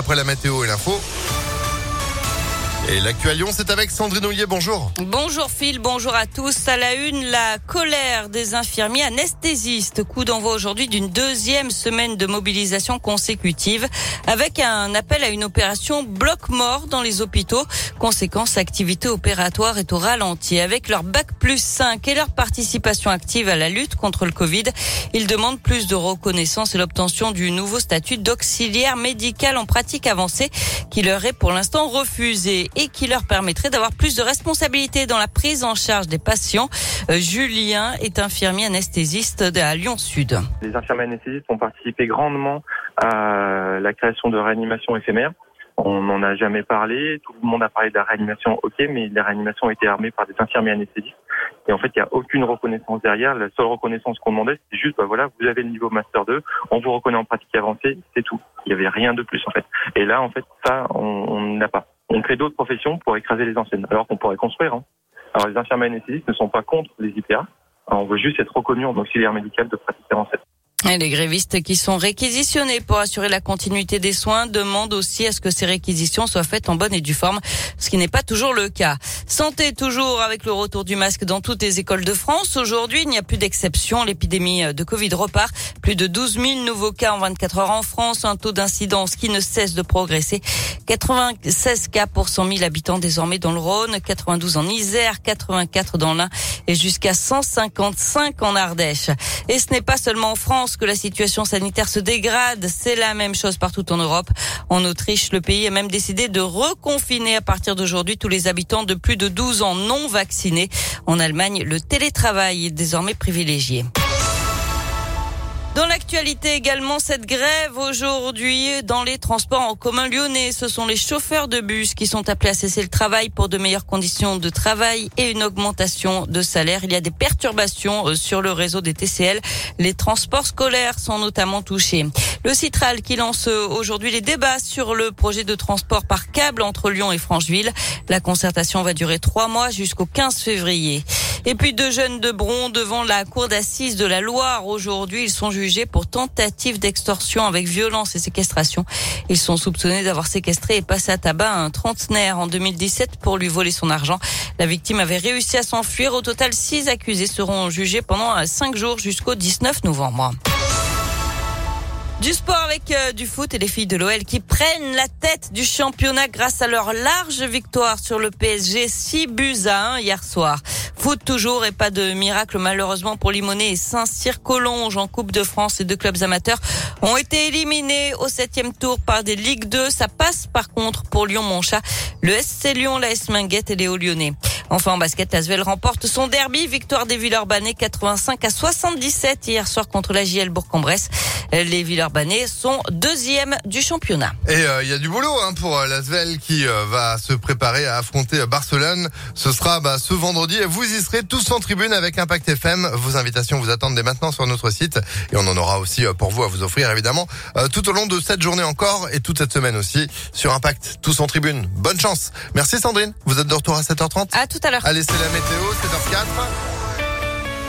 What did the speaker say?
après la météo et l'info. Et l'actuel Lyon, c'est avec Sandrine Ollier. Bonjour. Bonjour Phil, bonjour à tous. À la une, la colère des infirmiers anesthésistes. Coup d'envoi aujourd'hui d'une deuxième semaine de mobilisation consécutive avec un appel à une opération bloc-mort dans les hôpitaux. Conséquence, activité opératoire est au ralenti. Avec leur bac plus 5 et leur participation active à la lutte contre le Covid, ils demandent plus de reconnaissance et l'obtention du nouveau statut d'auxiliaire médical en pratique avancée qui leur est pour l'instant refusé et qui leur permettrait d'avoir plus de responsabilités dans la prise en charge des patients. Euh, Julien est infirmier anesthésiste à Lyon Sud. Les infirmiers anesthésistes ont participé grandement à la création de réanimation éphémère. On n'en a jamais parlé. Tout le monde a parlé de la réanimation, ok, mais la réanimation a été armée par des infirmiers anesthésistes. Et en fait, il n'y a aucune reconnaissance derrière. La seule reconnaissance qu'on demandait, c'était juste, bah voilà, vous avez le niveau Master 2, on vous reconnaît en pratique avancée, c'est tout. Il n'y avait rien de plus, en fait. Et là, en fait, ça, on n'a pas on crée d'autres professions pour écraser les anciennes, alors qu'on pourrait construire. Hein. Alors les infirmiers anesthésistes ne sont pas contre les IPA, on veut juste être reconnus en auxiliaire médical de pratique avancée. Et les grévistes qui sont réquisitionnés pour assurer la continuité des soins demandent aussi à ce que ces réquisitions soient faites en bonne et due forme, ce qui n'est pas toujours le cas. Santé toujours avec le retour du masque dans toutes les écoles de France. Aujourd'hui, il n'y a plus d'exception. L'épidémie de Covid repart. Plus de 12 000 nouveaux cas en 24 heures en France. Un taux d'incidence qui ne cesse de progresser. 96 cas pour 100 000 habitants désormais dans le Rhône, 92 en Isère, 84 dans l'Ain et jusqu'à 155 en Ardèche. Et ce n'est pas seulement en France que la situation sanitaire se dégrade. C'est la même chose partout en Europe. En Autriche, le pays a même décidé de reconfiner à partir d'aujourd'hui tous les habitants de plus de 12 ans non vaccinés. En Allemagne, le télétravail est désormais privilégié. Dans l'actualité également, cette grève aujourd'hui dans les transports en commun lyonnais. Ce sont les chauffeurs de bus qui sont appelés à cesser le travail pour de meilleures conditions de travail et une augmentation de salaire. Il y a des perturbations euh, sur le réseau des TCL. Les transports scolaires sont notamment touchés. Le Citral qui lance euh, aujourd'hui les débats sur le projet de transport par câble entre Lyon et Francheville. La concertation va durer trois mois jusqu'au 15 février. Et puis deux jeunes de Bron devant la cour d'assises de la Loire. Aujourd'hui, ils sont jugés pour tentative d'extorsion avec violence et séquestration. Ils sont soupçonnés d'avoir séquestré et passé à tabac un trentenaire en 2017 pour lui voler son argent. La victime avait réussi à s'enfuir. Au total, six accusés seront jugés pendant cinq jours jusqu'au 19 novembre. Du sport avec euh, du foot et les filles de l'OL qui prennent la tête du championnat grâce à leur large victoire sur le PSG 6 buts à 1 hier soir. Foot toujours et pas de miracle malheureusement pour Limonet et Saint-Cyr-Collonges en Coupe de France. et deux clubs amateurs ont été éliminés au septième tour par des Ligue 2. Ça passe par contre pour Lyon-Monchat, le SC Lyon, la S Minguette et les Hauts-Lyonnais. Enfin en basket, Asvel remporte son derby. Victoire des Villeurbanais 85 à 77 hier soir contre la JL Bourg-en-Bresse. Les Villeurbanais sont deuxième du championnat. Et euh, il y a du boulot hein, pour euh, l'Asvel qui euh, va se préparer à affronter Barcelone. Ce sera bah, ce vendredi. Vous y serez tous en tribune avec Impact FM. Vos invitations vous attendent dès maintenant sur notre site. Et on en aura aussi pour vous à vous offrir évidemment tout au long de cette journée encore et toute cette semaine aussi sur Impact. Tous en tribune. Bonne chance. Merci Sandrine. Vous êtes de retour à 7h30 À tout Allez, c'est la météo, c'est h 4